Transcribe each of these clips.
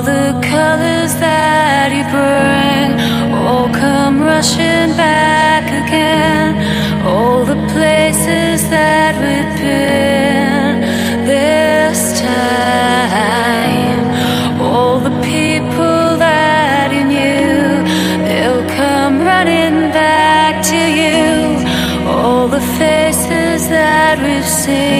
All the colors that you bring all come rushing back again. All the places that we've been this time. All the people that you knew, they'll come running back to you. All the faces that we've seen.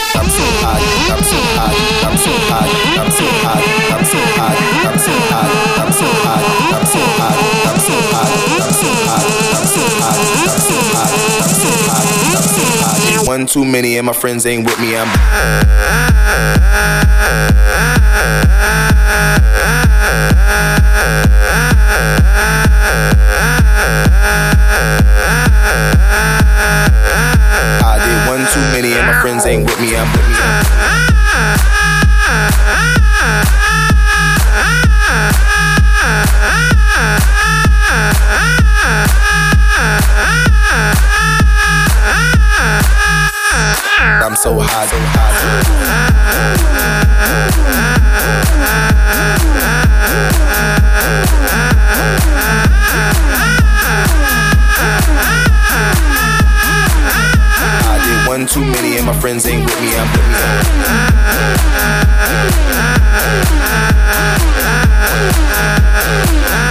I'm so hot, I'm so hot, I'm so hot, I'm so hot, I'm so hot, I'm so hot, I'm so hot, I'm so hot, I'm so hot, I'm so hot, I'm so hot, I'm so hot, I'm so hot, I'm so hot. One too many and my friends ain't with me. I'm one too many, and my friends ain't with me. I'm with me. I'm so high, so high. So high. One too many, and my friends ain't with me. I'm with me.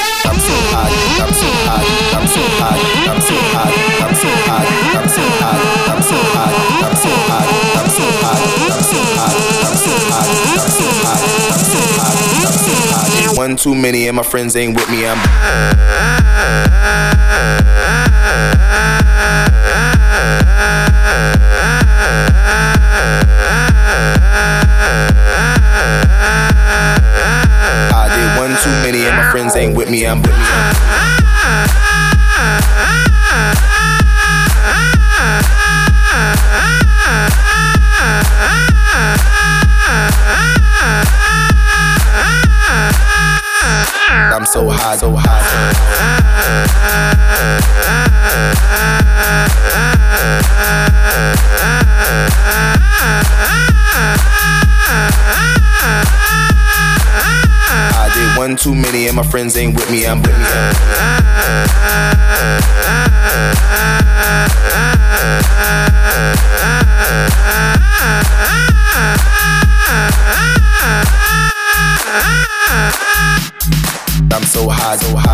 I'm so hot, I'm so hot, I'm so hot, I'm so hot, I'm so hot, I'm so hot, I'm so hot, I'm so hot, I'm so hot, I'm so hot, I'm so hot, I'm so hot, I'm so hot, I'm so hot. One too many and my friends ain't with me. I'm ain't with me, I'm with me. I'm so high, so high. One too many, and my friends ain't with me. I'm. I'm so high, so high.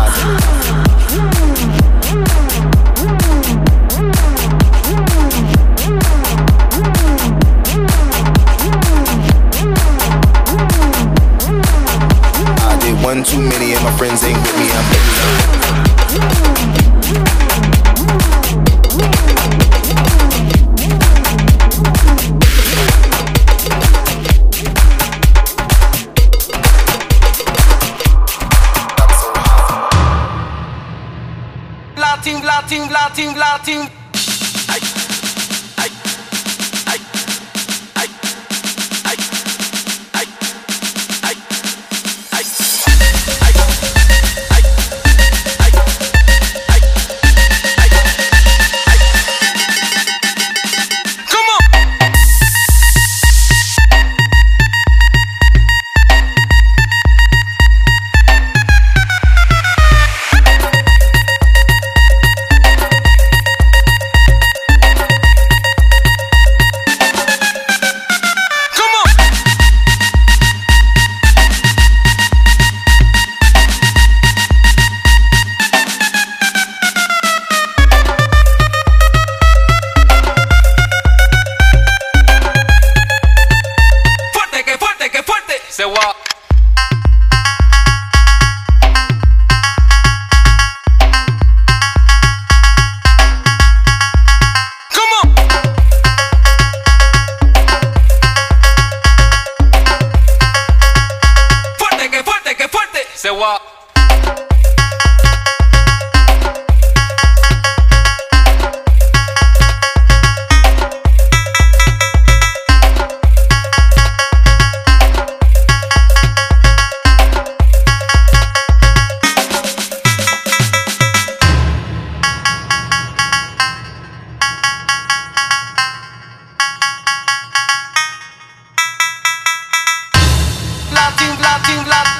Latin love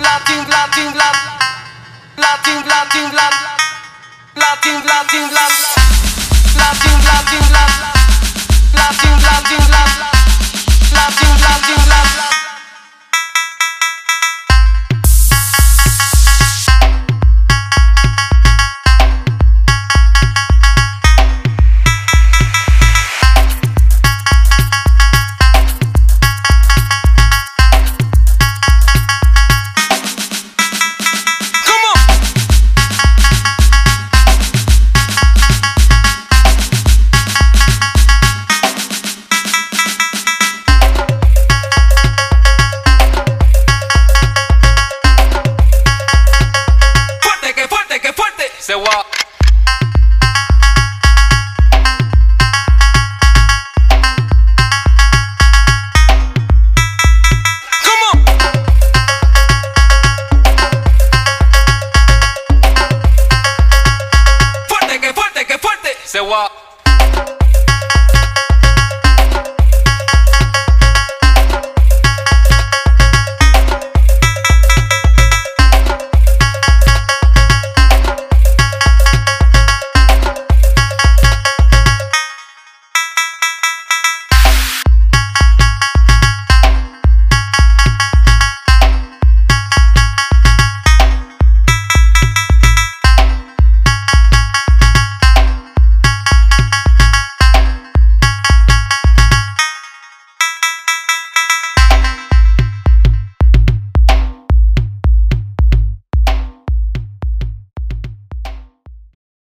Latin Latin love Latin Latin love Latin Latin love Latin Latin love Latin Latin love Latin Latin love